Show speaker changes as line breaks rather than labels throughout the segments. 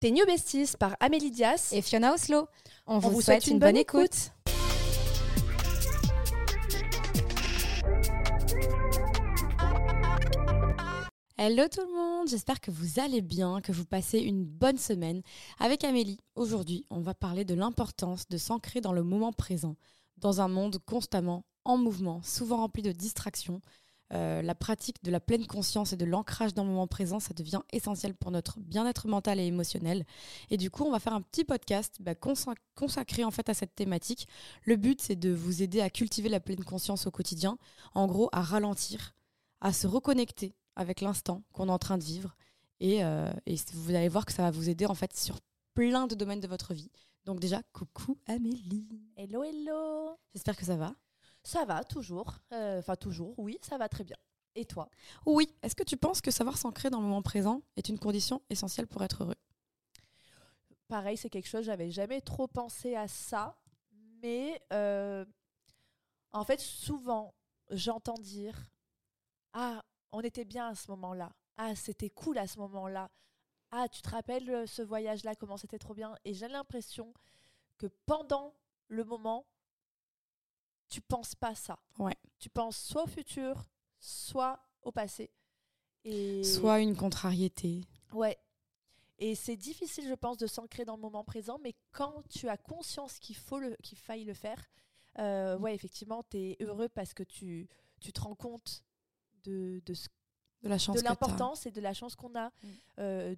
Tes New Besties par Amélie Dias
et Fiona Oslo.
On, vous, souhaite, une, bonne, écoute.
Hello tout le monde, j'espère que vous allez bien, que vous passez une bonne semaine. Avec Amélie, aujourd'hui, on va parler de l'importance de s'ancrer dans le moment présent, dans un monde constamment en mouvement, souvent rempli de distractions, euh, la pratique de la pleine conscience et de l'ancrage dans le moment présent, ça devient essentiel pour notre bien-être mental et émotionnel. Et du coup, on va faire un petit podcast bah, consacré en fait à cette thématique. Le but, c'est de vous aider à cultiver la pleine conscience au quotidien, en gros, à ralentir, à se reconnecter avec l'instant qu'on est en train de vivre. Et, euh, et vous allez voir que ça va vous aider en fait sur plein de domaines de votre vie. Donc déjà, coucou Amélie.
Hello, hello.
J'espère que ça va.
Ça va, toujours. Euh, enfin, toujours, oui, ça va très bien. Et toi?
Oui. Est-ce que tu penses que savoir s'ancrer dans le moment présent est une condition essentielle pour être heureux?
Pareil, c'est quelque chose, j'avais jamais trop pensé à ça. Mais euh, en fait, souvent, j'entends dire Ah, on était bien à ce moment-là. Ah, c'était cool à ce moment-là. Ah, tu te rappelles euh, ce voyage-là, comment c'était trop bien? Et j'ai l'impression que pendant le moment, tu penses pas ça.
Ouais.
Tu penses soit au futur, soit au passé.
Et... Soit une contrariété.
Ouais. Et c'est difficile, je pense, de s'ancrer dans le moment présent, mais quand tu as conscience qu'il faut le, qu'il faille le faire, euh, ouais, effectivement, tu es heureux parce que tu, tu te rends compte de, de,
de la chance
de l'importance et de la chance qu'on a mm. euh,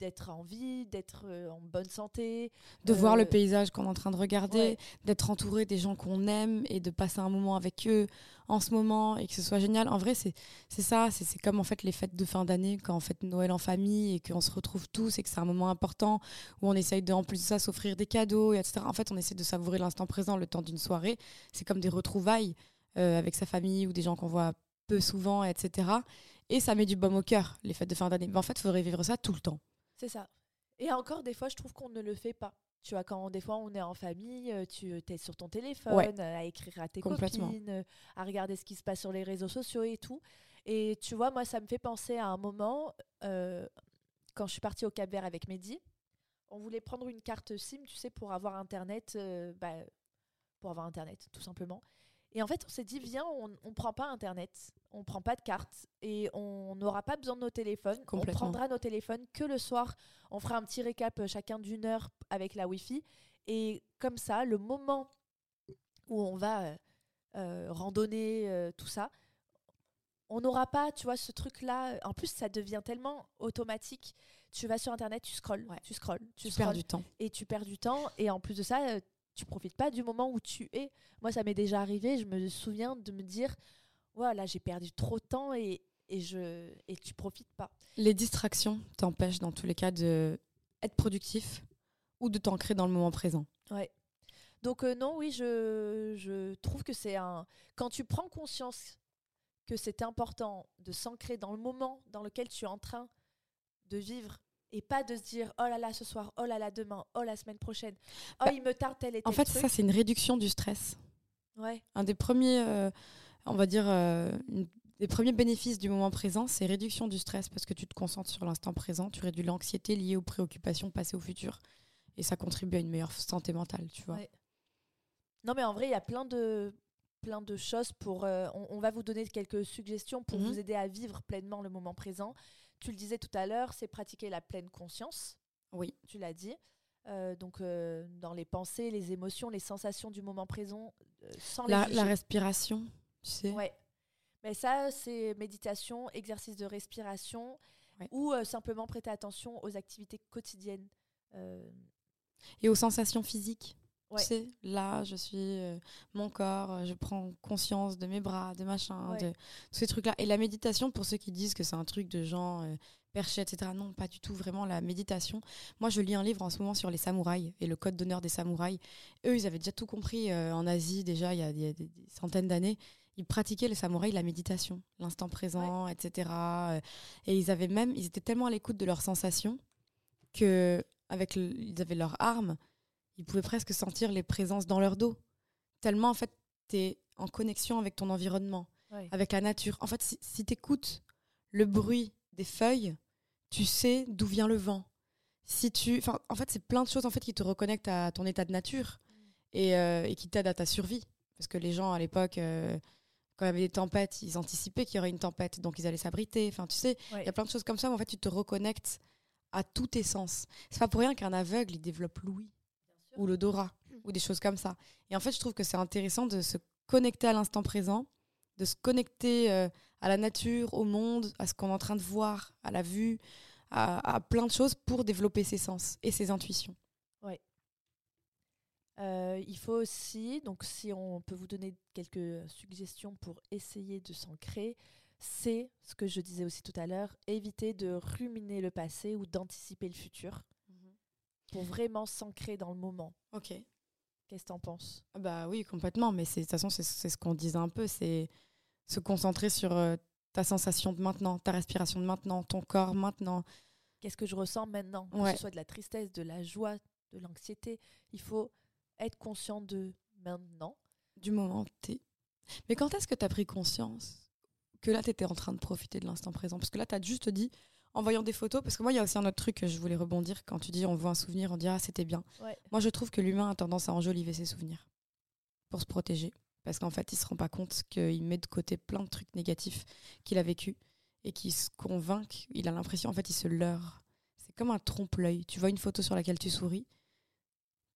d'être en vie, d'être euh, en bonne santé.
De voir le euh, paysage qu'on est en train de regarder, d'être entouré des gens qu'on aime et de passer un moment avec eux en ce moment et que ce soit génial. En vrai, c'est ça, c'est comme en fait les fêtes de fin d'année, quand on fait Noël en famille et qu'on se retrouve tous et que c'est un moment important où on essaye de, en plus de ça, s'offrir des cadeaux, et etc. En fait, on essaie de savourer l'instant présent le temps d'une soirée. C'est comme des retrouvailles avec sa famille ou des gens qu'on voit peu souvent, etc. Et ça met du baume au cœur, les fêtes de fin d'année. Mais en fait, il faudrait vivre ça tout le temps.
C'est ça. Et encore, des fois, je trouve qu'on ne le fait pas. Tu vois, quand des fois on est en famille, euh, tu euh, es sur ton téléphone, euh, à écrire à tes copines, à regarder ce qui se passe sur les réseaux sociaux et tout. Et tu vois, moi, ça me fait penser à un moment, quand je suis partie au Cap Vert avec Mehdi, on voulait prendre une carte SIM, tu sais, pour avoir Internet, bah, pour avoir Internet, tout simplement. Et en fait, on s'est dit, viens, on ne prend pas Internet, on ne prend pas de carte et on n'aura pas besoin de nos téléphones. On prendra nos téléphones que le soir. On fera un petit récap euh, chacun d'une heure avec la Wi-Fi. Et comme ça, le moment où on va euh, euh, randonner, tout ça, on n'aura pas, tu vois, ce truc-là. En plus, ça devient tellement automatique. Tu vas sur Internet, tu scrolles, tu scrolles,
tu, tu perds du temps.
Et tu perds du temps. Et en plus de ça, tu profites pas du moment où tu es. Moi, ça m'est déjà arrivé. Je me souviens de me dire, voilà, j'ai perdu trop de temps et, et je et tu profites pas.
Les distractions t'empêchent dans tous les cas de être productif ou de t'ancrer dans le moment présent.
Ouais. Donc euh, non, oui, je, je trouve que c'est un quand tu prends conscience que c'est important de s'ancrer dans le moment dans lequel tu es en train de vivre et pas de se dire oh là là ce soir, oh là là demain, oh la semaine prochaine, oh bah, il me tarde tel et tel
En fait, ça c'est une réduction du stress.
Ouais.
Un des premiers, euh, on va dire, euh, des premiers bénéfices du moment présent, c'est réduction du stress parce que tu te concentres sur l'instant présent, tu réduis l'anxiété liée aux préoccupations passées au futur et ça contribue à une meilleure santé mentale, tu vois.
Non mais en vrai, il y a plein de plein de choses pour. Euh, on, va vous donner quelques suggestions pour mhm. vous aider à vivre pleinement le moment présent tu le disais tout à l'heure, c'est pratiquer la pleine conscience.
Oui.
Tu l'as dit. Euh, donc, euh, dans les pensées, les émotions, les sensations du moment présent,
euh, sans la, la respiration, tu sais.
Ouais. Mais ça, c'est méditation, exercice de respiration ou simplement prêter attention aux activités quotidiennes.
Et aux sensations physiques. Tu sais, là, je suis euh, mon corps, euh, je prends conscience de mes bras, de machin, de tous ces trucs-là. Et la méditation, pour ceux qui disent que c'est un truc de gens euh, perchés, etc., non, pas du tout, vraiment, la méditation. Moi, je lis un livre en ce moment sur les samouraïs et le code d'honneur des samouraïs. Eux, ils avaient déjà tout compris en Asie, déjà, il y a, des, centaines d'années. Ils pratiquaient, les samouraïs, la méditation, l'instant présent, etc. Et ils avaient même, ils étaient tellement à l'écoute de leurs sensations que avec ils avaient leurs armes ils pouvaient presque sentir les présences dans leur dos. Tellement, en fait, tu es en connexion avec ton environnement, avec la nature. En fait, si, si tu écoutes le bruit des feuilles, tu sais d'où vient le vent. si tu. En fait, c'est plein de choses en fait, qui te reconnectent à ton état de nature et, euh, et qui t'aident à ta survie. Parce que les gens à l'époque, euh, quand il y avait des tempêtes, ils anticipaient qu'il y aurait une tempête, donc ils allaient s'abriter. Enfin, tu sais, il y a plein de choses comme ça où en fait, tu te reconnectes à tous tes sens. C'est pas pour rien qu'un aveugle, il développe l'ouïe ou l'odorat ou des choses comme ça. Et en fait, je trouve que c'est intéressant de se connecter à l'instant présent, de se connecter euh, à la nature, au monde, à ce qu'on est en train de voir, à la vue, à, plein de choses pour développer ses sens et ses intuitions.
Oui. Euh, il faut aussi, donc si on peut vous donner quelques suggestions pour essayer de s'ancrer, c'est ce que je disais aussi tout à l'heure, éviter de ruminer le passé ou d'anticiper le futur. Pour vraiment s'ancrer dans le moment.
Ok.
Qu'est-ce que tu en penses
Bah oui, complètement, mais de toute façon, c'est ce qu'on disait un peu, c'est se concentrer sur euh, ta sensation de maintenant, ta respiration de maintenant, ton corps maintenant.
Qu'est-ce que je ressens maintenant? Que ce soit de la tristesse, de la joie, de l'anxiété, il faut être conscient de maintenant.
Du moment T. Mais quand est-ce que tu as pris conscience que là, tu étais en train de profiter de l'instant présent? Parce que là, tu as juste dit, en voyant des photos, parce que moi, il y a aussi un autre truc que je voulais rebondir. Quand tu dis on voit un souvenir, on dit ah, c'était bien. Moi, je trouve que l'humain a tendance à enjoliver ses souvenirs pour se protéger. Parce qu'en fait, il se rend pas compte qu'il met de côté plein de trucs négatifs qu'il a vécu et qu'il se convainc. Il a l'impression, en fait, il se leurre. C'est comme un trompe-l'œil. Tu vois une photo sur laquelle tu souris,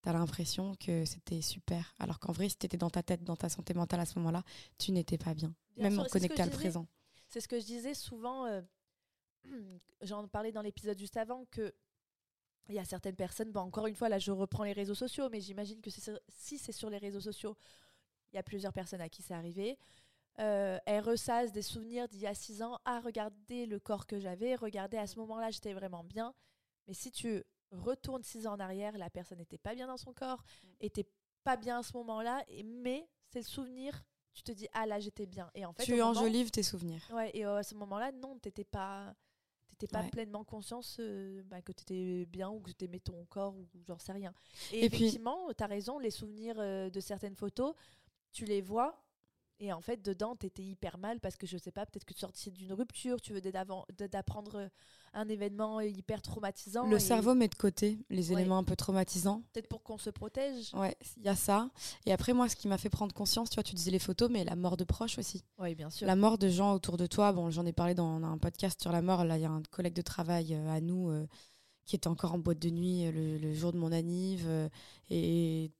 tu as l'impression que c'était super. Alors qu'en vrai, si tu étais dans ta tête, dans ta santé mentale à ce moment-là, tu n'étais pas bien. même connecté à le présent.
C'est ce que je disais souvent. Euh, j'en parlais dans l'épisode juste avant que il y a certaines personnes, bon, encore une fois, là je reprends les réseaux sociaux, mais j'imagine que si c'est sur les réseaux sociaux, il y a plusieurs personnes à qui c'est arrivé. Euh, elles ressassent des souvenirs d'il y a six ans. Ah, regardez le corps que j'avais, regardez à ce moment-là, j'étais vraiment bien. Mais si tu retournes six ans en arrière, la personne n'était pas bien dans son corps, mm. était pas bien à ce moment-là, mais c'est le souvenir. Tu te dis, ah là, j'étais bien. Et en fait,
tu enjolives tes souvenirs.
Ouais, et à ce moment-là, non, t'étais pas t'étais pas pleinement conscience euh, bah, que tu étais bien ou que tu aimais ton corps ou j'en sais rien. Et, effectivement, tu as raison, les souvenirs euh, de certaines photos, tu les vois. Et en fait, dedans, tu étais hyper mal parce que je sais pas, peut-être que tu sortais d'une rupture, tu venais d'apprendre euh, un événement hyper traumatisant.
Le cerveau met de côté les éléments un peu traumatisants.
Peut-être pour qu'on se protège.
Ouais, il y a ça. Et après, moi, ce qui m'a fait prendre conscience, tu vois, tu disais les photos, mais la mort de proches aussi.
Oui, bien sûr.
La mort de gens autour de toi. Bon, j'en ai parlé dans un podcast sur la mort. Là, il y a un collègue de travail euh, à nous euh, qui était encore en boîte de nuit le, le jour de mon anniv. et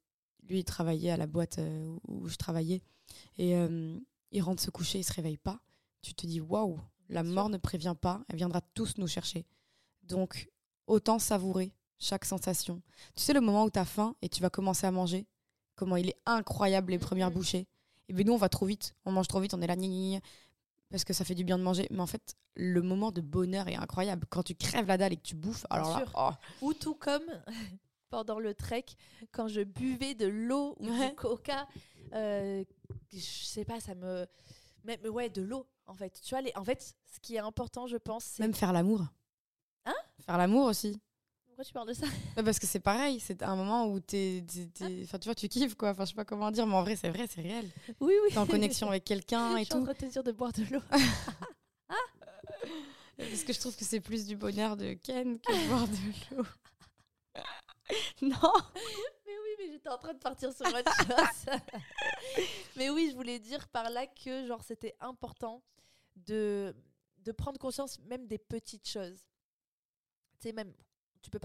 lui, il travaillait à la boîte où je travaillais. Et euh, il rentre se coucher, il se réveille pas. Tu te dis, waouh, la mort ne prévient pas, elle viendra tous nous chercher. Donc, autant savourer chaque sensation. Tu sais, le moment où tu as faim et tu vas commencer à manger, comment il est incroyable les premières bouchées. Et bien nous, on va trop vite, on mange trop vite, on est là, gna, parce que ça fait du bien de manger. Mais en fait, le moment de bonheur est incroyable. Quand tu crèves la dalle et que tu bouffes, alors là,
oh. Ou tout comme pendant le trek quand je buvais de l'eau ou du coca. Euh, je sais pas, ça me. Mais, ouais, de l'eau, en fait. Tu vois, les... en fait, ce qui est important, je pense, c'est.
Même faire l'amour.
Hein
Faire l'amour aussi.
Pourquoi tu parles de ça
Parce que c'est pareil, c'est un moment où t'es. Enfin, tu vois, tu kiffes, quoi. Enfin, je sais pas comment dire, mais en vrai, c'est vrai, c'est réel.
Oui, oui.
T'es en connexion avec quelqu'un et tout. Je suis en
train de te dire de boire de l'eau.
Parce que je trouve que c'est plus du bonheur de Ken que de boire de l'eau. non.
J'étais en train de partir sur autre chose. mais oui, je voulais dire par là que genre c'était important de de prendre conscience même des petites choses. Tu sais même tu peux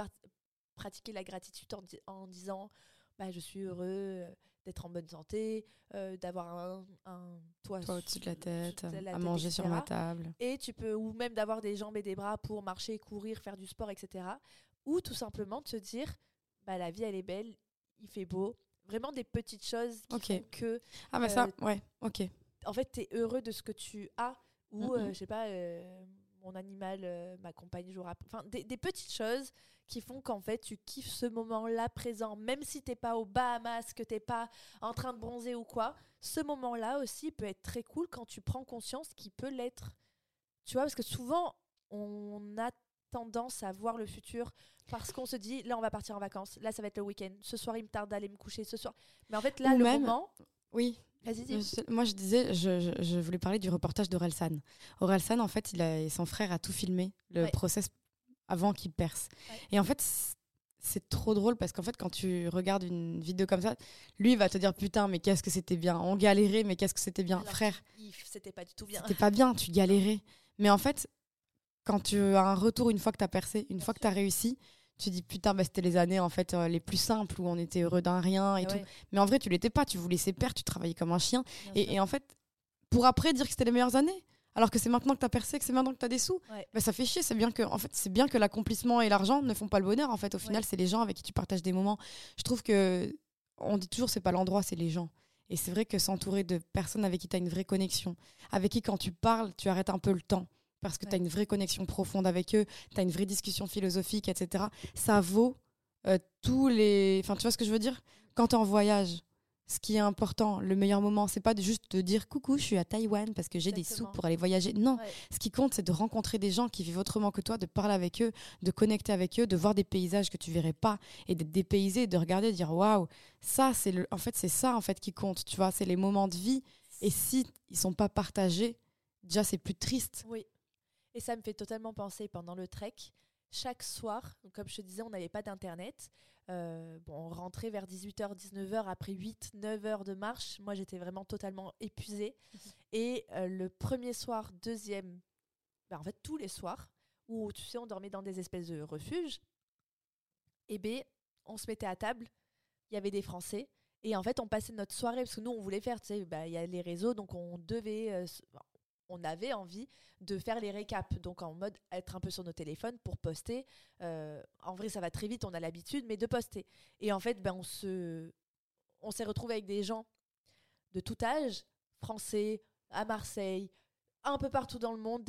pratiquer la gratitude en, en disant bah je suis heureux euh, d'être en bonne santé, euh, d'avoir un, un,
toit, au-dessus de la tête, à manger sur ma table.
Et tu peux, ou même d'avoir des jambes et des bras pour marcher, courir, faire du sport, etc. Ou tout simplement de se dire, bah, la vie elle est belle, il fait beau. Vraiment des petites choses qui font que.
Ah, bah ça, euh, ouais, ok.
En fait, tu es heureux de ce que tu as, ou euh, je sais pas, euh, mon animal m'accompagne jour après. Enfin, des, des, petites choses qui font qu'en fait, tu kiffes ce moment-là présent, même si t'es pas au Bahamas, que t'es pas en train de bronzer ou quoi. Ce moment-là aussi peut être très cool quand tu prends conscience qu'il peut l'être. Tu vois, parce que souvent, on a tendance à voir le futur parce qu'on se dit là on va partir en vacances, là ça va être le week-end, ce soir il me tarde d'aller me coucher, ce soir. Mais en fait là le moment.
Oui.
Vas-y,
Moi je disais, je, je, voulais parler du reportage d'Orelsan. Orelsan en fait, il a, son frère a tout filmé, le process avant qu'il perce. Et en fait, c'est trop drôle parce qu'en fait, quand tu regardes une vidéo comme ça, lui va te dire putain, mais qu'est-ce que c'était bien. On galérait, mais qu'est-ce que c'était bien, frère.
C'était pas du tout bien.
C'était pas bien, tu galérais. Mais en fait, quand tu as un retour une fois que tu as percé, une fois que tu as réussi, tu dis putain, bah, c'était les années en fait euh, les plus simples où on était heureux d'un rien et tout. Mais en vrai, tu l'étais pas, tu voulais laisser perdre, tu travaillais comme un chien. Et, en fait, pour après dire que c'était les meilleures années, alors que c'est maintenant que tu as percé, que c'est maintenant que tu as des sous, bah, ça fait chier. C'est bien que, en fait, c'est bien que l'accomplissement et l'argent ne font pas le bonheur. En fait, au final, c'est les gens avec qui tu partages des moments. Je trouve que on dit toujours c'est pas l'endroit, c'est les gens. Et c'est vrai que s'entourer de personnes avec qui tu as une vraie connexion, avec qui quand tu parles, tu arrêtes un peu le temps parce que tu as une vraie connexion profonde avec eux, tu as une vraie discussion philosophique, etc. Ça vaut euh, tous les. Enfin, tu vois ce que je veux dire? Quand tu es en voyage, ce qui est important, le meilleur moment, c'est pas de juste de dire coucou, je suis à Taïwan parce que j'ai des sous pour aller voyager. Non, ce qui compte, c'est de rencontrer des gens qui vivent autrement que toi, de parler avec eux, de connecter avec eux, de voir des paysages que tu verrais pas et d'être dépaysé, de regarder, de dire waouh, ça c'est le, en fait c'est ça en fait qui compte, tu vois, c'est les moments de vie. Et si ils sont pas partagés, déjà c'est plus triste.
Oui. Et ça me fait totalement penser pendant le trek, chaque soir, comme je te disais, on n'avait pas d'internet. Euh, bon, on rentrait vers 18h, 19h après 8-9 heures de marche. Moi, j'étais vraiment totalement épuisée. Mhm. Et euh, le premier soir, deuxième, ben, en fait, tous les soirs, où tu sais, on dormait dans des espèces de refuges, et eh ben, on se mettait à table. Il y avait des Français. Et en fait, on passait notre soirée, parce que nous, on voulait faire, tu sais, bah, il y a les réseaux, donc on devait, euh, on avait envie de faire les récaps, donc en mode être un peu sur nos téléphones pour poster. Euh, en vrai, ça va très vite, on a l'habitude, mais de poster. Et en fait, ben, on se, on s'est retrouvé avec des gens de tout âge, français, à Marseille, un peu partout dans le monde,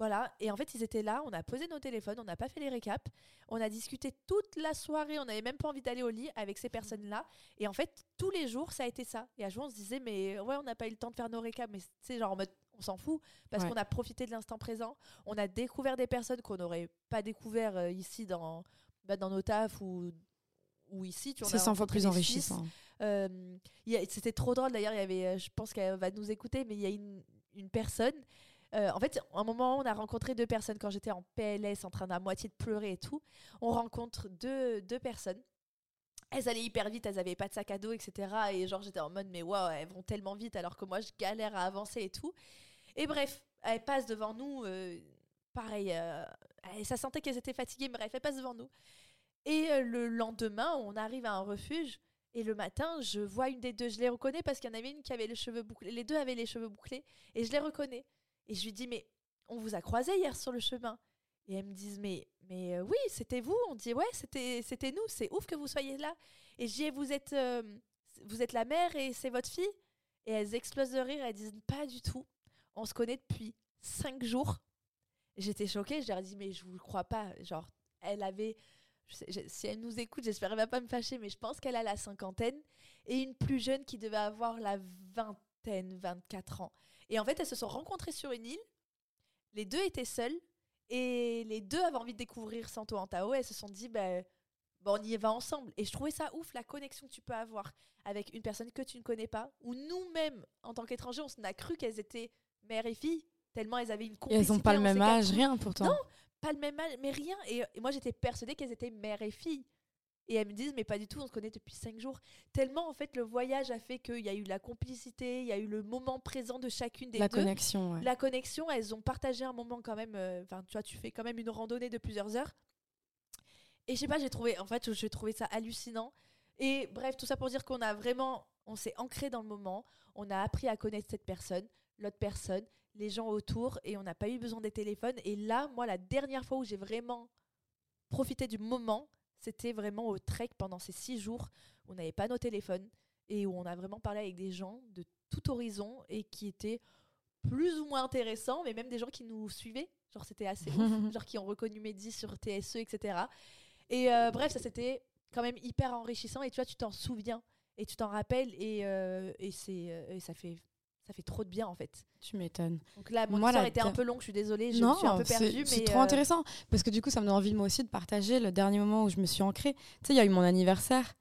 voilà, et en fait, ils étaient là, on a posé nos téléphones, on n'a pas fait les récaps, on a discuté toute la soirée, on n'avait même pas envie d'aller au lit avec ces personnes-là. Et en fait, tous les jours, ça a été ça. Et à jour, on se disait, mais ouais, on n'a pas eu le temps de faire nos récaps, mais c'est genre en mode, on s'en fout, parce qu'on a profité de l'instant présent, on a découvert des personnes qu'on n'aurait pas découvert euh, ici dans, bah, dans nos tafs ou, ou ici.
C'est 100 fois plus enrichissant.
Euh, c'était trop drôle d'ailleurs, euh, je pense qu'elle va nous écouter, mais il y a une, une personne euh, en fait, à un moment, on a rencontré deux personnes quand j'étais en PLS, en train d'à moitié de pleurer et tout. On rencontre deux, deux personnes. Elles allaient hyper vite, elles avaient pas de sac à dos, etc. Et genre, j'étais en mode, mais waouh, elles vont tellement vite alors que moi, je galère à avancer et tout. Et bref, elles passent devant nous. Euh, pareil, euh, ça sentait qu'elles étaient fatiguées, bref, elles passent devant nous. Et le lendemain, on arrive à un refuge. Et le matin, je vois une des deux, je les reconnais parce qu'il y en avait une qui avait les cheveux bouclés. Les deux avaient les cheveux bouclés. Et je les reconnais. Et je lui dis, mais on vous a croisé hier sur le chemin. Et elles me disent, mais, mais euh, oui, c'était vous? On dit, ouais, c'était, c'était nous. C'est ouf que vous soyez là. Et je dis, vous êtes, euh, vous êtes la mère et c'est votre fille? Et elles explosent de rire. Elles disent, pas du tout. On se connaît depuis cinq jours. J'étais choquée. Je leur ai dit, mais je vous le crois pas. Genre, elle avait. si elle nous écoute, j'espère qu'elle va pas me fâcher, mais je pense qu'elle a la cinquantaine et une plus jeune qui devait avoir la vingtaine, 24 ans. Et en fait, elles se sont rencontrées sur une île. Les deux étaient seules. Et les deux avaient envie de découvrir Santo Antao. Et elles se sont dit, bah, on y va ensemble. Et je trouvais ça ouf, la connexion que tu peux avoir avec une personne que tu ne connais pas. Ou nous-mêmes, en tant qu'étrangers, on a cru qu'elles étaient mère et fille. Tellement elles avaient une complicité.
elles n'ont pas le même âge, rien pourtant.
Non, pas le même âge, mais rien. Et, et moi, j'étais persuadée qu'elles étaient mère et fille. Et elles me disent, mais pas du tout, on se connaît depuis cinq jours. Tellement, en fait, le voyage a fait qu'il y a eu la complicité, il y a eu le moment présent de chacune des
la
deux.
La connexion,
La connexion, elles ont partagé un moment quand même. Euh, enfin, tu vois, tu fais quand même une randonnée de plusieurs heures. Et je sais pas, j'ai trouvé, en fait, j'ai trouvé ça hallucinant. Et bref, tout ça pour dire qu'on a vraiment, on s'est ancré dans le moment, on a appris à connaître cette personne, l'autre personne, les gens autour, et on n'a pas eu besoin des téléphones. Et là, moi, la dernière fois où j'ai vraiment profité du moment, c'était vraiment au trek pendant ces six jours où on n'avait pas nos téléphones et où on a vraiment parlé avec des gens de tout horizon et qui étaient plus ou moins intéressants, mais même des gens qui nous suivaient. Genre, c'était assez ouf. Genre, qui ont reconnu Mehdi sur TSE, etc. Et euh, bref, ça c'était quand même hyper enrichissant. Et tu vois, tu t'en souviens et tu t'en rappelles. Et, euh, et, euh, et ça fait ça fait trop de bien en fait.
Tu m'étonnes.
Donc là, mon moi, histoire était un peu longue, je suis désolée, je me suis un peu perdue.
C'est trop euh, intéressant parce que du coup, ça me donne envie moi aussi de partager le dernier moment où je me suis ancrée. Tu sais, il y a eu mon anniversaire.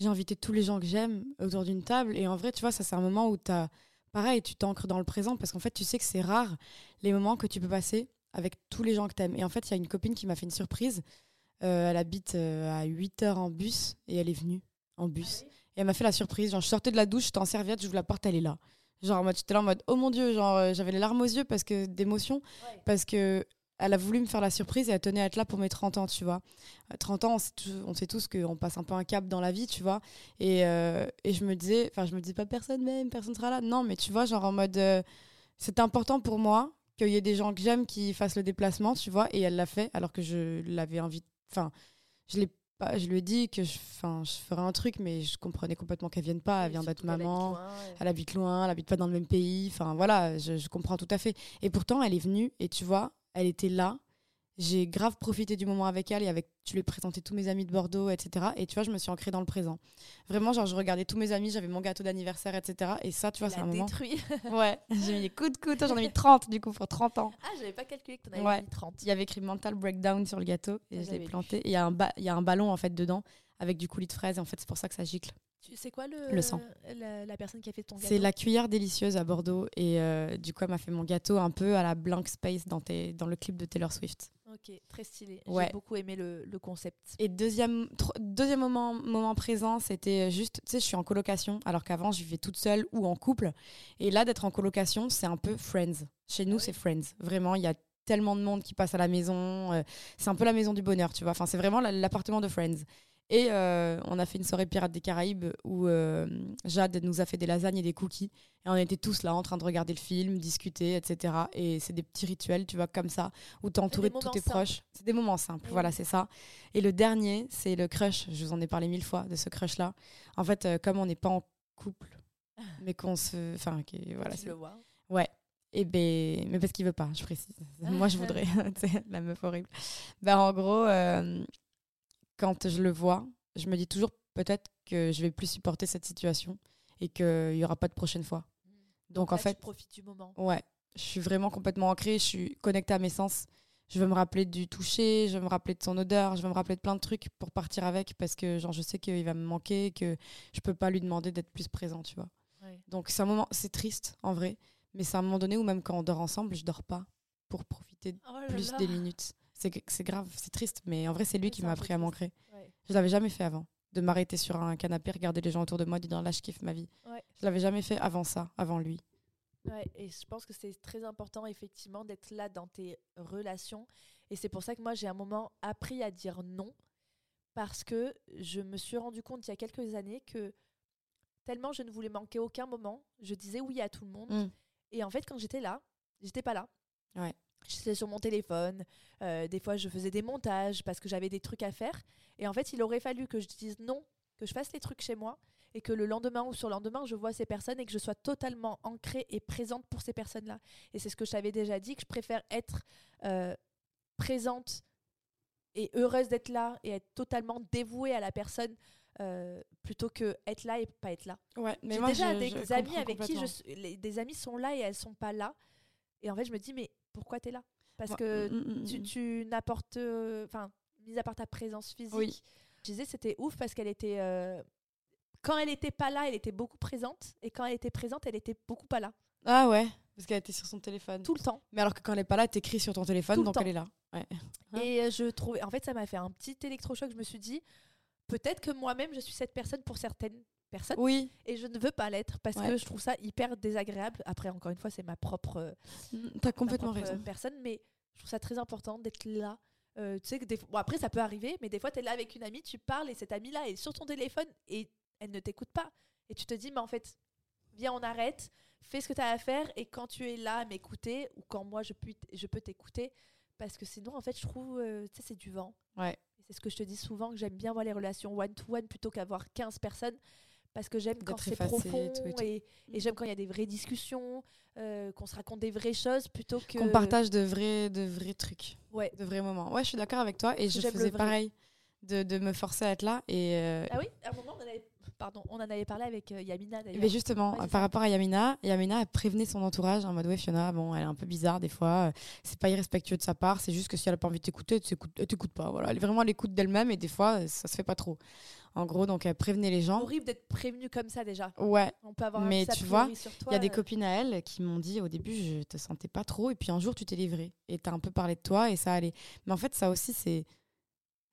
J'ai invité tous les gens que j'aime autour d'une table et en vrai, tu vois, ça c'est un moment où tu as pareil, tu t'ancres dans le présent parce qu'en fait, tu sais que c'est rare les moments que tu peux passer avec tous les gens que t'aimes. Et en fait, il y a une copine qui m'a fait une surprise. Euh, elle habite euh, à 8 heures en bus et elle est venue en bus. Ah et elle m'a fait la surprise. Genre, je sortais de la douche, j'étais en serviette, j'ouvre la porte, elle est là. Genre, en mode, j'étais là en mode, oh mon dieu, genre, euh, j'avais les larmes aux yeux parce que d'émotion. Parce que elle a voulu me faire la surprise et elle tenait à être là pour mes 30 ans, tu vois. 30 ans, on sait, on sait tous qu'on passe un peu un cap dans la vie, tu vois. Et, et je me disais, enfin, je me dis pas personne même, personne sera là. Non, mais tu vois, genre en mode, c'est important pour moi qu'il y ait des gens que j'aime qui fassent le déplacement, tu vois, et elle l'a fait alors que je l'avais invité. Enfin, je l'ai pas, je lui ai dit que je, ferais un truc, mais je comprenais complètement qu'elle vienne pas. Elle vient d'être maman, elle habite loin, elle habite pas dans le même pays. Enfin, voilà, je, je comprends tout à fait. Et pourtant, elle est venue et tu vois, elle était là j'ai grave profité du moment avec elle et avec tu lui ai présenté tous mes amis de Bordeaux etc et tu vois je me suis ancrée dans le présent. Vraiment genre je regardais tous mes amis j'avais mon gâteau d'anniversaire etc et ça tu vois c'est un moment
détruit.
Ouais. J'ai mis des coups de couteau j'en ai mis 30 du coup pour 30 ans.
Ah j'avais pas calculé que t'en avais mis 30
il y avait écrit mental breakdown sur le gâteau et je l'ai planté. il y a un il y a un ballon en fait dedans avec du coulis de fraise et en fait c'est pour ça que ça gicle.
C'est quoi le, le sang. la, personne qui a fait ton gâteau
C'est la cuillère délicieuse à Bordeaux et euh, du coup elle m'a fait mon gâteau un peu à la blank space dans, tes, dans le clip de Taylor Swift.
Ok, très stylé. J'ai beaucoup aimé le, le, concept.
Et deuxième, deuxième moment, moment présent, c'était juste, tu sais, je suis en colocation, alors qu'avant, je vivais toute seule ou en couple. Et là, d'être en colocation, c'est un peu Friends. Chez nous, c'est Friends. Vraiment, il y a tellement de monde qui passe à la maison. Euh, c'est un peu la maison du bonheur, tu vois. Enfin, c'est vraiment l'appartement de Friends. Et euh, on a fait une soirée Pirates des Caraïbes où euh, Jade nous a fait des lasagnes et des cookies. Et on était tous là en train de regarder le film, discuter, etc. Et c'est des petits rituels, tu vois, comme ça, où tu es entouré de tous tes proches. C'est des moments simples, voilà, c'est ça. Et le dernier, c'est le crush. Je vous en ai parlé mille fois de ce crush-là. En fait, euh, comme on n'est pas en couple, mais qu'on se. Enfin, voilà.
le vois.
Ouais. Et ben, mais parce qu'il veut pas, je précise. Moi, je voudrais. la meuf horrible. Ben, en gros quand je le vois, je me dis toujours peut-être que je vais plus supporter cette situation et qu'il n'y aura pas de prochaine fois.
Mmh. Donc, en fait, tu profites du moment.
Ouais, je suis vraiment complètement ancrée, je suis connectée à mes sens. Je veux me rappeler du toucher, je veux me rappeler de son odeur, je veux me rappeler de plein de trucs pour partir avec parce que genre je sais qu'il va me manquer, que je peux pas lui demander d'être plus présent, tu vois. Donc c'est un moment, c'est triste en vrai, mais c'est un moment donné où même quand on dort ensemble, je dors pas pour profiter oh plus des minutes. C'est grave, c'est triste, mais en vrai, c'est lui qui m'a appris à m'ancrer. Je l'avais jamais fait avant. De m'arrêter sur un canapé, regarder les gens autour de moi, dire là, je kiffe ma vie. Ouais. Je l'avais jamais fait avant ça, avant lui.
Ouais, et je pense que c'est très important, effectivement, d'être là dans tes relations. Et c'est pour ça que moi, j'ai un moment appris à dire non. Parce que je me suis rendu compte il y a quelques années que tellement je ne voulais manquer aucun moment, je disais oui à tout le monde. Mm. Et en fait, quand j'étais là, j'étais pas là.
Ouais.
J'étais sur mon téléphone. Euh, des fois, je faisais des montages parce que j'avais des trucs à faire. Et en fait, il aurait fallu que je dise non, que je fasse les trucs chez moi et que le lendemain ou sur le lendemain, je vois ces personnes et que je sois totalement ancrée et présente pour ces personnes-là. Et c'est ce que je t'avais déjà dit, que je préfère être euh, présente et heureuse d'être là et être totalement dévouée à la personne euh, plutôt que être là et pas être là.
Ouais,
mais moi déjà des amis avec qui je, des amis sont là et elles sont pas là. Et en fait, je me dis mais pourquoi tu es là? Parce que mm, mm, mm, tu, n'apportes. Euh, enfin, mis à part ta présence physique, je disais c'était ouf parce qu'elle était. Euh, quand elle était pas là, elle était beaucoup présente. Et quand elle était présente, elle était beaucoup pas là.
Ah ouais Parce qu'elle était sur son téléphone.
Tout le temps.
Mais alors que quand elle est pas là, t'écris sur ton téléphone, donc elle est là. Ouais.
Et euh, je trouvais. En fait, ça m'a fait un petit électrochoc. Je me suis dit, peut-être que moi-même, je suis cette personne pour certaines personne.
Oui.
Et je ne veux pas l'être parce que je trouve ça hyper désagréable. Après, encore une fois, c'est ma propre.
Mm, t'as complètement raison.
Personne, mais je trouve ça très important d'être là. Euh, tu sais que des bon, après, ça peut arriver, mais des fois, tu es là avec une amie, tu parles et cette amie-là est sur ton téléphone et elle ne t'écoute pas. Et tu te dis, mais en fait, viens, on arrête, fais ce que tu as à faire et quand tu es là à m'écouter ou quand moi je peux, je peux t'écouter, parce que sinon, en fait, je trouve, euh, tu sais, c'est du vent.
Ouais.
C'est ce que je te dis souvent, que j'aime bien voir les relations one-to-one -one plutôt qu'avoir 15 personnes parce que j'aime quand c'est profond et, j'aime quand il y a des vraies discussions, euh, qu'on se raconte des vraies choses plutôt que
qu'on partage de vrais de vrais trucs,
ouais.
de vrais moments. Ouais, je suis d'accord avec toi et je faisais pareil de, de, me forcer à être là et
euh, ah oui, à un moment on avait pardon, on en avait parlé avec euh, Yamina d'ailleurs.
Mais justement, par rapport à Yamina, Yamina a prévenu son entourage en mode ouais Fiona, bon, elle est un peu bizarre des fois, c'est pas irrespectueux de sa part, c'est juste que si elle a pas envie de t'écouter, elle t'écoute pas. Voilà, elle est vraiment à l'écoute d'elle-même et des fois ça se fait pas trop. En gros, donc elle prévenait les gens.
Horrible d'être prévenue comme ça déjà.
Ouais. On peut avoir Mais tu vois, il y a des euh. copines à elle qui m'ont dit au début je te sentais pas trop et puis un jour tu t'es livrée et t'as un peu parlé de toi et ça allait. Mais en fait ça aussi c'est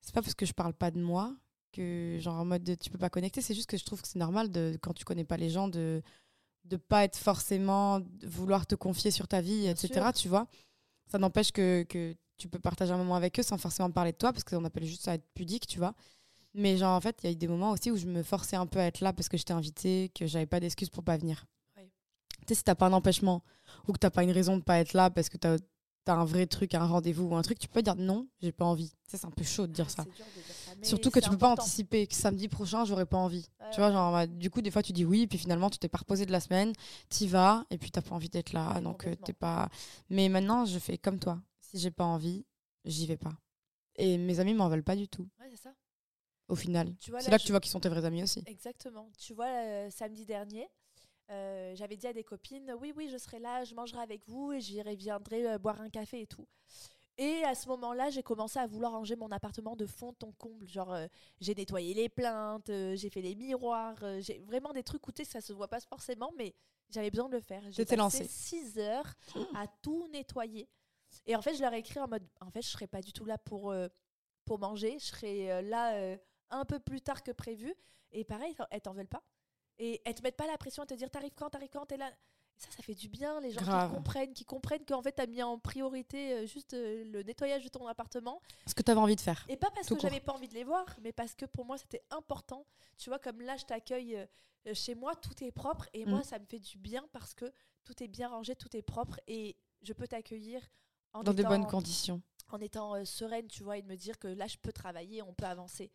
c'est pas parce que je parle pas de moi que genre en mode de, tu peux pas connecter, c'est juste que je trouve que c'est normal de quand tu connais pas les gens de de pas être forcément vouloir te confier sur ta vie, etc. Tu vois, ça n'empêche que, que tu peux partager un moment avec eux sans forcément parler de toi parce qu'on appelle juste ça être pudique, tu vois. Mais genre, en fait, il y a eu des moments aussi où je me forçais un peu à être là parce que j'étais invitée, que j'avais pas d'excuses pour pas venir. Tu sais, si t'as pas un empêchement ou que t'as pas une raison de pas être là parce que t'as as un vrai truc, un rendez-vous ou un truc, tu peux dire non, j'ai pas envie. C'est un peu chaud de dire ça. Surtout que tu peux pas anticiper que samedi prochain, j'aurais pas envie. tu vois, genre, bah, du coup, des fois, tu dis oui, puis finalement, tu t'es pas reposé de la semaine, t'y vas, et puis t'as pas envie d'être là. donc, euh, t'es pas. Mais maintenant, je fais comme toi. Si j'ai pas envie, j'y vais pas. Et mes amis m'en veulent pas du tout.
Ouais, c'est ça
au final. C'est là que tu vois qu'ils sont tes vrais amis aussi.
Exactement. Tu vois, euh, samedi dernier, euh, j'avais dit à des copines oui, oui, je serai là, je mangerai avec vous et j'irai viendrai euh, boire un café et tout. Et à ce moment-là, j'ai commencé à vouloir ranger mon appartement de fond en comble. Genre, j'ai nettoyé les plaintes, j'ai fait les miroirs, j'ai vraiment des trucs où ça se voit pas forcément, mais j'avais besoin de le faire. J'ai passé 6 heures à tout nettoyer. Et en fait, je leur ai écrit en mode en fait, je serai pas du tout là pour, pour manger, je serai là un peu plus tard que prévu. Et pareil, elles t'en veulent pas. Et elles te mettent pas la pression à te dire t'arrives quand, t'arrives quand, t'es là. ça, ça fait du bien, les gens qui comprennent, qui comprennent qu'en fait, t'as mis en priorité euh, juste euh, le nettoyage de ton appartement.
Ce que t'avais envie de faire.
Et pas parce que j'avais pas envie de les voir, mais parce que pour moi, c'était important. Tu vois, comme là, je t'accueille euh, chez moi, tout est propre. Et moi, mm. ça me fait du bien parce que tout est bien rangé, tout est propre. Et je peux t'accueillir
dans de bonnes conditions.
En étant sereine, tu vois, et de me dire que là, je peux travailler, on peut avancer.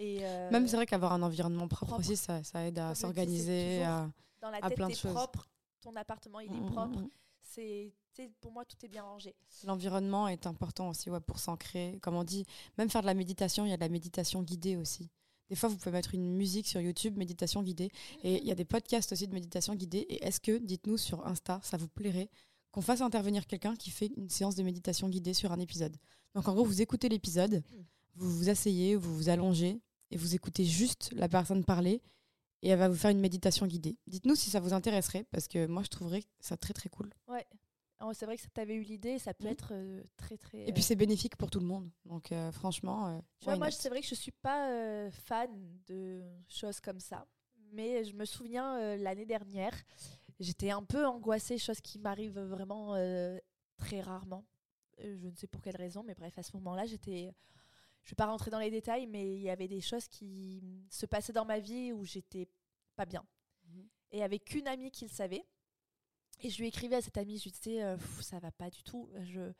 Euh, Même c'est vrai qu'avoir un environnement propre, aussi, ça, ça aide à s'organiser, à,
dans la tête, plein de choses. propre, ton appartement il est mmh, mmh, propre. Mmh. C'est pour moi tout est bien rangé.
L'environnement est important aussi ouais, pour s'ancrer. Comme on dit, même faire de la méditation, il y a de la méditation guidée aussi. Des fois, vous pouvez mettre une musique sur YouTube, méditation guidée. Et il y a des podcasts aussi de méditation guidée. Et est-ce que, dites-nous sur Insta, ça vous plairait qu'on fasse intervenir quelqu'un qui fait une séance de méditation guidée sur un épisode? Donc en gros, vous écoutez l'épisode, vous vous asseyez, vous vous allongez et vous écoutez juste la personne parler et elle va vous faire une méditation guidée. Dites-nous si ça vous intéresserait parce que moi je trouverais ça très très cool.
Ouais. Oh, c'est vrai que tu avais eu l'idée, ça peut mmh. être euh, très très.
Et puis euh, c'est bénéfique pour tout le monde. Donc euh, franchement.
moi c'est vrai que je suis pas fan de choses comme ça, mais je me souviens l'année dernière, j'étais un peu angoissée, chose qui m'arrive vraiment très rarement. je ne sais pour quelle raison, mais bref à ce moment-là j'étais je vais pas rentrer dans les détails, mais il y avait des choses qui se passaient dans ma vie où j'étais pas bien. Mhm. Et avec une amie qui le savait, et je lui écrivais à cette amie, je lui disais, euh, ça va pas du tout, je,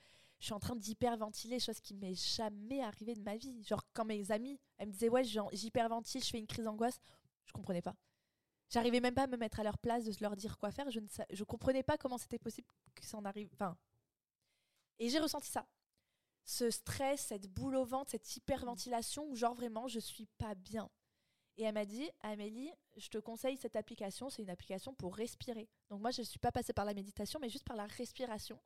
je suis en train d'hyperventiler, chose qui m'est jamais arrivée de ma vie. Genre, quand mes amis, elles me disaient, ouais, j'hyperventile, je fais une crise d'angoisse, je comprenais pas. J'arrivais même pas à me mettre à leur place, de leur dire quoi faire. Je ne je comprenais pas comment c'était possible que ça en arrive. Enfin, et j'ai ressenti ça ce stress, cette boule au ventre, cette hyperventilation où genre vraiment je suis pas bien. Et elle m'a dit, Amélie, je te conseille cette application, c'est une application pour respirer. Donc moi je ne suis pas passée par la méditation, mais juste par la respiration.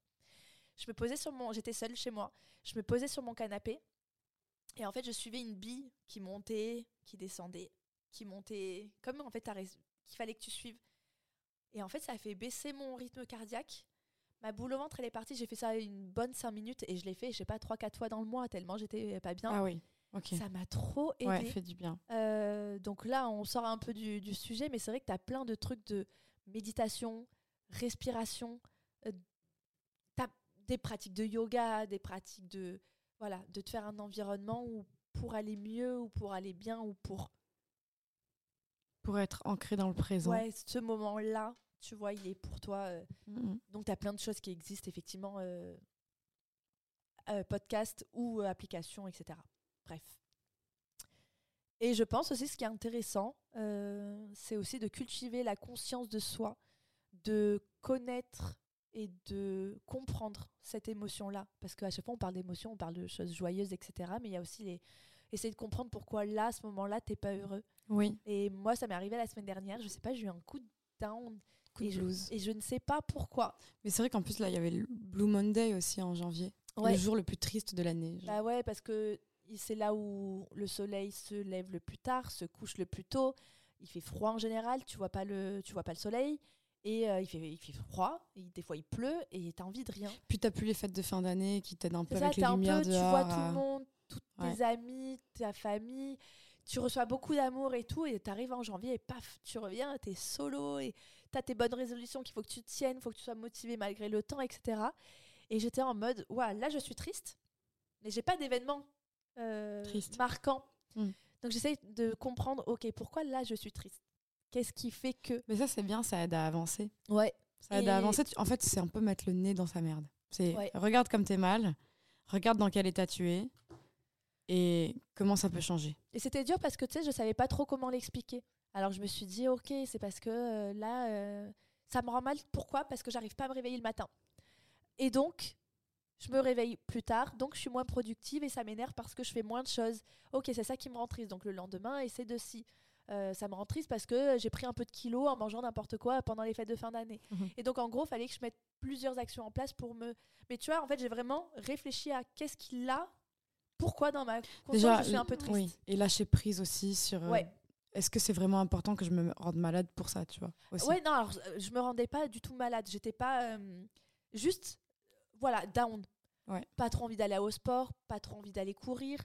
Je me posais sur mon, j'étais seule chez moi, je me posais sur mon canapé et en fait je suivais une bille qui montait, qui descendait, qui montait, comme en fait qu'il fallait que tu suives. Et en fait ça a fait baisser mon rythme cardiaque Ma boule au ventre, elle est partie. J'ai fait ça une bonne 5 minutes et je l'ai fait, je sais pas, 3-4 fois dans le mois, tellement j'étais pas bien.
Ah oui.
Ça m'a trop aidé.
Ouais, fait du bien.
Euh, donc là, on sort un peu du, sujet, mais c'est vrai que tu as plein de trucs de méditation, respiration, euh, des pratiques de yoga, des pratiques de voilà, de te faire un environnement où pour aller mieux ou pour aller bien ou pour
pour être ancré dans le présent.
Ouais, ce moment-là, tu vois, il est pour toi. Euh, mm-hmm. Donc, tu as plein de choses qui existent, effectivement, euh, euh, podcast ou application, etc. Bref. Et je pense aussi, ce qui est intéressant, c'est aussi de cultiver la conscience de soi, de connaître et de comprendre cette émotion-là. Parce qu'à chaque fois, on parle d'émotions, on parle de choses joyeuses, etc. Mais il y a aussi les essayer de comprendre pourquoi là, à ce moment-là, t'es pas heureux.
Oui.
Et moi, ça m'est arrivé la semaine dernière. Je sais pas, j'ai eu un coup de down.
Coup de
et,
blues.
Je, et je ne sais pas pourquoi.
Mais c'est vrai qu'en plus, là, il y avait le Blue Monday aussi en janvier. Le jour le plus triste de l'année.
Bah ouais, parce que c'est là où le soleil se lève le plus tard, se couche le plus tôt. Il fait froid en général, tu vois pas le, tu vois pas le soleil. Et euh, il, fait, il fait froid, et des fois il pleut, et t'as envie de rien.
Puis t'as plus les fêtes de fin d'année qui t'aident un peu avec les lumières
Tu vois tout le monde, tous tes amis, ta famille, tu reçois beaucoup d'amour et tout, et t'arrives en janvier et paf, tu reviens, t'es solo, et t'as tes bonnes résolutions qu'il faut que tu tiennes, faut que tu sois motivé malgré le temps, etc. Et j'étais en mode, ouais, là je suis triste, mais j'ai pas d'événement euh, marquant. Hmm. Donc j'essaye de comprendre, ok, pourquoi là je suis triste? Qu'est-ce qui fait que.
Mais ça, c'est bien, ça aide à avancer.
Ouais.
Ça aide à avancer. En fait, c'est un peu mettre le nez dans sa merde. C'est regarde comme t'es mal, regarde dans quel état tu es et comment ça peut changer.
Et c'était dur parce que tu sais, je savais pas trop comment l'expliquer. Alors je me suis dit, ok, c'est parce que euh, là, euh, ça me rend mal. Pourquoi? Parce que j'arrive pas à me réveiller le matin. Et donc, je me réveille plus tard, donc je suis moins productive et ça m'énerve parce que je fais moins de choses. Ok, c'est ça qui me rend triste. Donc le lendemain, essaie de si. Euh, ça me rend triste parce que j'ai pris un peu de kilos en mangeant n'importe quoi pendant les fêtes de fin d'année. Mhm. Et donc, en gros, il fallait que je mette plusieurs actions en place pour me. Mais tu vois, en fait, j'ai vraiment réfléchi à qu'est-ce qu'il a, pourquoi dans ma conscience Déjà, je suis un peu triste? Oui.
Et lâcher prise aussi sur. Ouais. Est-ce que c'est vraiment important que je me rende malade pour ça, tu vois aussi?
Ouais, non, alors euh, je me rendais pas du tout malade. J'étais pas juste, voilà, down. Ouais. Pas trop envie d'aller au sport, pas trop envie d'aller courir,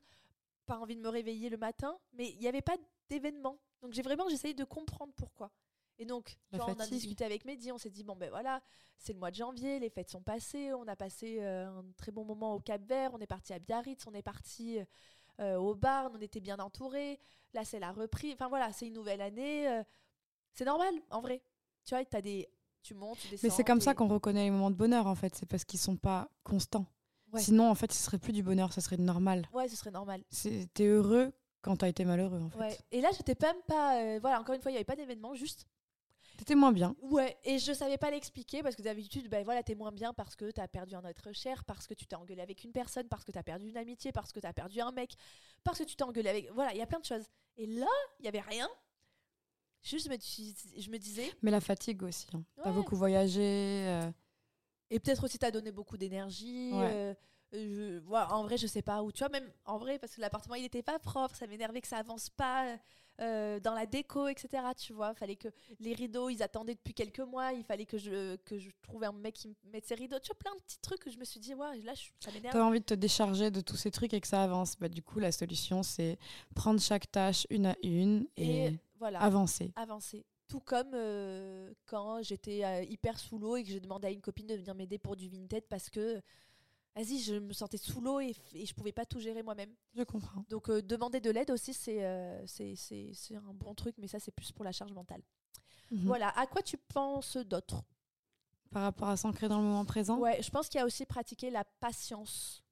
pas envie de me réveiller le matin, mais il n'y avait pas d'événement. Donc j'ai vraiment j'essayé de comprendre pourquoi. Et donc, on a discuté avec Mehdi, on s'est dit, bon ben voilà, c'est le mois de janvier, les fêtes sont passées, on a passé euh, un très bon moment au Cap Vert, on est parti à Biarritz, on est parti euh, au Barn, on était bien entourés, là c'est la reprise, enfin voilà, c'est une nouvelle année, euh, c'est normal en vrai. Tu vois, as des, tu montes, tu descends.
Mais c'est comme ça qu'on reconnaît les moments de bonheur en fait, c'est parce qu'ils sont pas constants. Sinon, en fait, ce serait plus du bonheur, ce serait normal.
Ouais, ce serait normal.
T'es heureux quand t'as été malheureux, en fait.
Ouais. Et là, j'étais même pas. Euh, voilà, encore une fois, il n'y avait pas d'événement, juste.
T'étais moins bien.
Ouais, et je savais pas l'expliquer parce que d'habitude, ben voilà, t'es moins bien parce que t'as perdu un être cher, parce que tu t'es engueulé avec une personne, parce que t'as perdu une amitié, parce que t'as perdu un mec, parce que tu t'es engueulé avec. Voilà, il y a plein de choses. Et là, il y avait rien. Juste, je me, je me disais.
Mais la fatigue aussi. Hein. T'as beaucoup voyagé. Euh.
Et peut-être aussi, t'as donné beaucoup d'énergie. Ouais. Euh, je, en vrai, je sais pas où. Tu vois, même en vrai, parce que l'appartement, il était pas propre, ça m'énervait que ça avance pas euh, dans la déco, etc. Tu vois, fallait que les rideaux, ils attendaient depuis quelques mois, il fallait que je, que je trouve un mec qui mette ses rideaux. Tu vois, plein de petits trucs que je me suis dit, ouais, là, ça m'énerve.
T'as envie de te décharger de tous ces trucs et que ça avance. Bah, du coup, la solution, c'est prendre chaque tâche une à une et, voilà, avancer.
Avancer. Tout comme euh, quand j'étais euh, hyper sous l'eau et que j'ai demandé à une copine de venir m'aider pour du Vinted parce que vas-y, je me sentais sous l'eau et, et, je pouvais pas tout gérer moi-même.
Je comprends.
Donc euh, demander de l'aide aussi, euh, c'est c'est un bon truc, mais ça c'est plus pour la charge mentale. Mhm. Voilà, à quoi tu penses d'autre?
Par rapport à s'ancrer dans le moment présent?
Ouais, je pense qu'il y a aussi pratiquer la patience.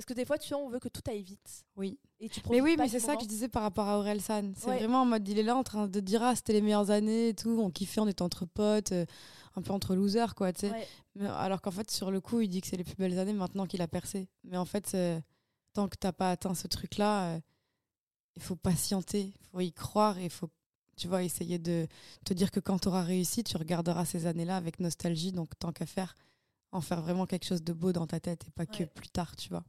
Parce que des fois, tu vois, on veut que tout aille vite.
Oui. Et tu mais oui, mais c'est ça que je disais par rapport à Aurel San. C'est vraiment en mode, il est là en train de dire, ah, c'était les meilleures années et tout, on kiffait, on était entre potes. Euh, un peu entre losers, quoi, tu sais. Alors qu'en fait, sur le coup, il dit que c'est les plus belles années maintenant qu'il a percé. Mais en fait, tant que t'as pas atteint ce truc-là, euh, il faut patienter, il faut y croire et il faut, tu vois, essayer de te dire que quand tu auras réussi, tu regarderas ces années-là avec nostalgie. Donc, tant qu'à faire, en faire vraiment quelque chose de beau dans ta tête et pas que plus tard, tu vois.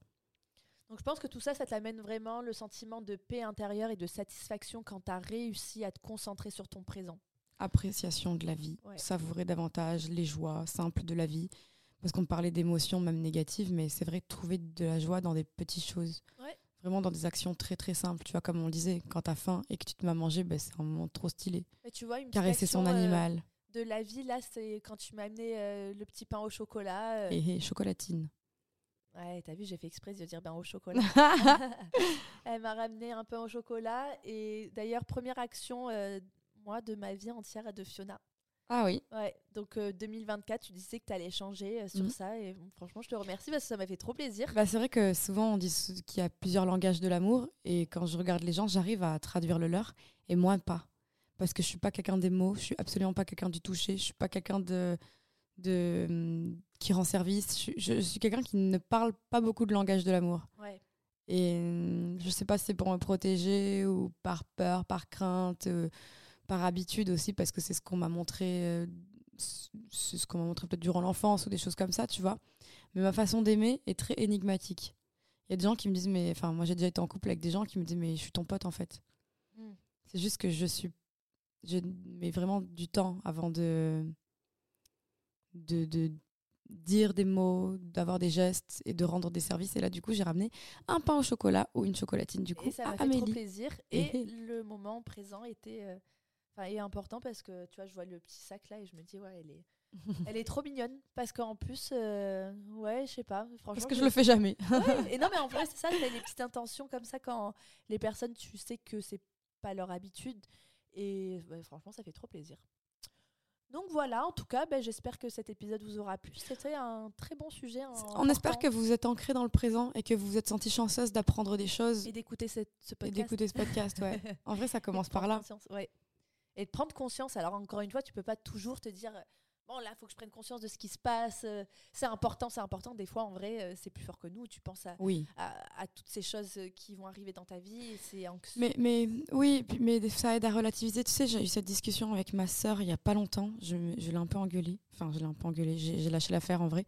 Donc je pense que tout ça, ça t'amène vraiment le sentiment de paix intérieure et de satisfaction quand tu as réussi à te concentrer sur ton présent
appréciation de la vie, savourer davantage les joies simples de la vie. Parce qu'on parlait d'émotions, même négatives, mais c'est vrai, trouver de la joie dans des petites choses. Vraiment dans des actions très très simples. Tu vois, comme on le disait, quand t'as faim et que tu te mets à manger, ben, c'est un moment trop stylé.
tu vois, une
Caresser son euh, animal.
de la vie, là, c'est quand tu m'as amené euh, le petit pain au chocolat.
Euh. Et, chocolatine.
Ouais, t'as vu, j'ai fait exprès de dire pain au chocolat. Elle m'a ramené un pain au chocolat. Et d'ailleurs, première action moi, de ma vie entière de Fiona.
Ah oui.
Ouais, donc 2024, euh, tu disais que tu allais changer euh, sur mhm. ça et franchement, je te remercie parce que ça m'a fait trop plaisir.
Bah, c'est vrai que souvent on dit qu'il y a plusieurs langages de l'amour et quand je regarde les gens, j'arrive à traduire le leur et moi pas. Parce que je suis pas quelqu'un des mots, je suis absolument pas quelqu'un du toucher, je suis pas quelqu'un de, de qui rend service, je, je suis quelqu'un qui ne parle pas beaucoup de langage de l'amour.
Ouais.
Et euh, je sais pas si c'est pour me protéger ou par peur, par crainte, euh, par habitude aussi, parce que c'est ce qu'on m'a montré, euh, c'est ce qu'on m'a montré peut-être durant l'enfance ou des choses comme ça, tu vois. Mais ma façon d'aimer est très énigmatique. Il y a des gens qui me disent, mais enfin, moi j'ai déjà été en couple avec des gens qui me disent, mais je suis ton pote en fait. Hmm. C'est juste que je suis. Je mets vraiment du temps avant de. de, de dire des mots, d'avoir des gestes et de rendre des services. Et là, du coup, j'ai ramené un pain au chocolat ou une chocolatine, du coup,
et ça m'a fait trop plaisir. Et, le moment présent était euh, enfin important parce que, tu vois, je vois le petit sac là et je me dis, ouais, elle est... elle est trop mignonne parce qu'en plus, euh, ouais, je sais pas. Franchement,
parce que je, le fais jamais.
et non, mais en vrai, c'est ça, c'est les petites intentions comme ça quand les personnes, tu sais que c'est pas leur habitude. Et franchement, ça fait trop plaisir. Donc voilà, en tout cas, ben, j'espère que cet épisode vous aura plu. C'était un très bon sujet.
On espère que vous êtes ancré dans le présent et que vous vous êtes senti chanceuse d'apprendre des choses.
Et d'écouter ce, podcast. Et
d'écouter ce podcast, ouais. en vrai, ça commence par là.
Ouais. Et de prendre conscience. Alors encore une fois, tu peux pas toujours te dire bon là, il faut que je prenne conscience de ce qui se passe. Euh, c'est important, c'est important. Des fois, en vrai, euh, c'est plus fort que nous. Tu penses à,
oui.
à, toutes ces choses euh, qui vont arriver dans ta vie. C'est
mais, mais oui, mais ça aide à relativiser. Tu sais, j'ai eu cette discussion avec ma sœur il y a pas longtemps. Je, je l'ai un peu engueulée. Enfin, je l'ai un peu engueulée. J'ai lâché l'affaire en vrai.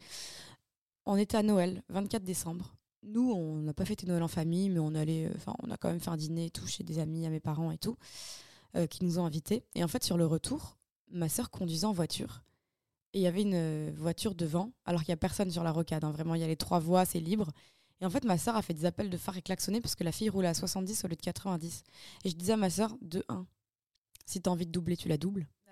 On était à Noël, 24 décembre. Nous, on n'a pas fêté Noël en famille, mais on allait, enfin, on a quand même fait un dîner et tout chez des amis, à mes parents et tout, qui nous ont invités. Et en fait, sur le retour, ma sœur conduisait en voiture et il y avait une euh, voiture devant, alors qu'il n'y a personne sur la rocade. Hein. Vraiment, il y a les trois voies, c'est libre. Et en fait, ma sœur a fait des appels de phare et klaxonné parce que la fille roulait à 70 au lieu de 90. Et je disais à ma sœur, de 1, si tu as envie de doubler, tu la doubles. Ah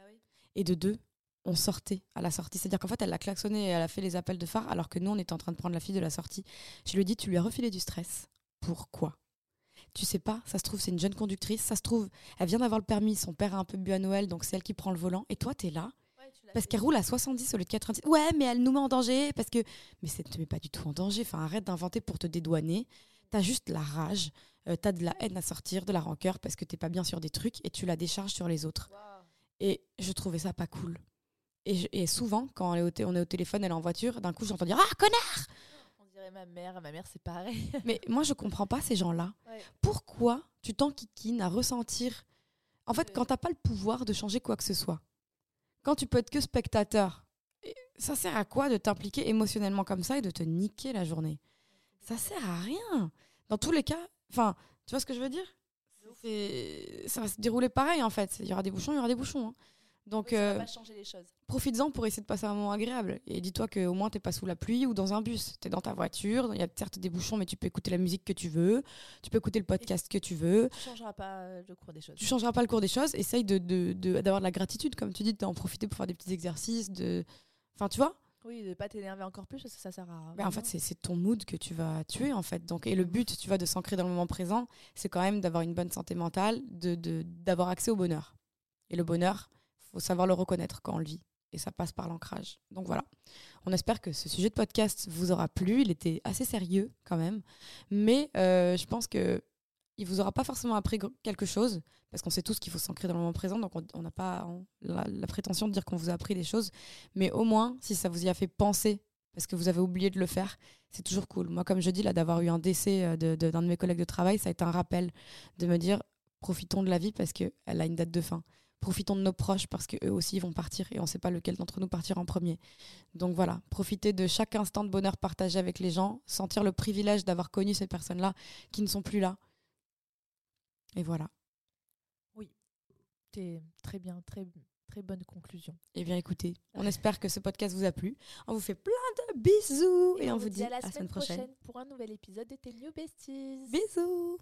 et de 2, on sortait à la sortie. C'est-à-dire qu'en fait, elle a klaxonné et elle a fait les appels de phare alors que nous, on était en train de prendre la fille de la sortie. Je lui ai dit, tu lui as refilé du stress. Pourquoi? Tu sais pas, ça se trouve, c'est une jeune conductrice, ça se trouve, elle vient d'avoir le permis, son père a un peu bu à Noël, donc c'est elle qui prend le volant, et toi, tu es là, parce qu'elle roule à 70 au lieu de 90. Ouais, mais elle nous met en danger parce que. Mais ça ne te met pas du tout en danger. Enfin, arrête d'inventer pour te dédouaner. T'as juste la rage, tu euh, t'as de la haine à sortir, de la rancœur parce que t'es pas bien sur des trucs et tu la décharges sur les autres. Et je trouvais ça pas cool. Et, souvent, quand on est, au on est au téléphone, elle est en voiture, d'un coup j'entends dire Ah, connard
On dirait ma mère, ma mère c'est pareil.
mais moi je comprends pas ces gens-là. Pourquoi tu t'enquiquines à ressentir? En fait, quand t'as pas le pouvoir de changer quoi que ce soit, quand tu peux être que spectateur, ça sert à quoi de t'impliquer émotionnellement comme ça et de te niquer la journée? Ça sert à rien. Dans tous les cas, enfin, tu vois ce que je veux dire? Ça va se dérouler pareil en fait. Il y aura des bouchons, il y aura des bouchons. Hein.
Donc, euh, changer les choses.
Profites-en pour essayer de passer un moment agréable. Et dis-toi qu'au moins, tu n'es pas sous la pluie ou dans un bus. Tu es dans ta voiture. Il y a certes des bouchons, mais tu peux écouter la musique que tu veux. Tu peux écouter le podcast que tu veux.
Tu ne changeras pas euh, le cours des choses.
Tu changeras pas le cours des choses. Essaye d'avoir de, de, de, la gratitude, comme tu dis, d'en profiter pour faire des petits exercices. De... Enfin, tu vois?
Oui, de pas t'énerver encore plus parce que ça sert à.
Mais en fait, c'est ton mood que tu vas tuer en fait. Donc, et le but, tu vois, de s'ancrer dans le moment présent, c'est quand même d'avoir une bonne santé mentale, de d'avoir accès au bonheur. Et le bonheur, faut savoir le reconnaître quand on le vit. Et ça passe par l'ancrage. Donc voilà. On espère que ce sujet de podcast vous aura plu. Il était assez sérieux quand même. Mais euh, je pense que il vous aura pas forcément appris quelque chose, parce qu'on sait tous qu'il faut s'ancrer dans le moment présent, donc on n'a pas la, prétention de dire qu'on vous a appris des choses, mais au moins, si ça vous y a fait penser, parce que vous avez oublié de le faire, c'est toujours cool. Moi, comme je dis, là, d'avoir eu un décès euh, d'un de, de, mes collègues de travail, ça a été un rappel de me dire, profitons de la vie parce qu'elle a une date de fin profitons de nos proches parce qu'eux aussi vont partir et on ne sait pas lequel d'entre nous partira en premier. Donc voilà, profitez de chaque instant de bonheur partagé avec les gens, sentir le privilège d'avoir connu ces personnes-là qui ne sont plus là. Et voilà.
Oui, c'est très bien, très, très bonne conclusion.
Eh bien écoutez, on espère que ce podcast vous a plu. On vous fait plein de bisous et, on, vous dit à la, semaine, prochaine.
pour un nouvel épisode de Tes New Besties.
Bisous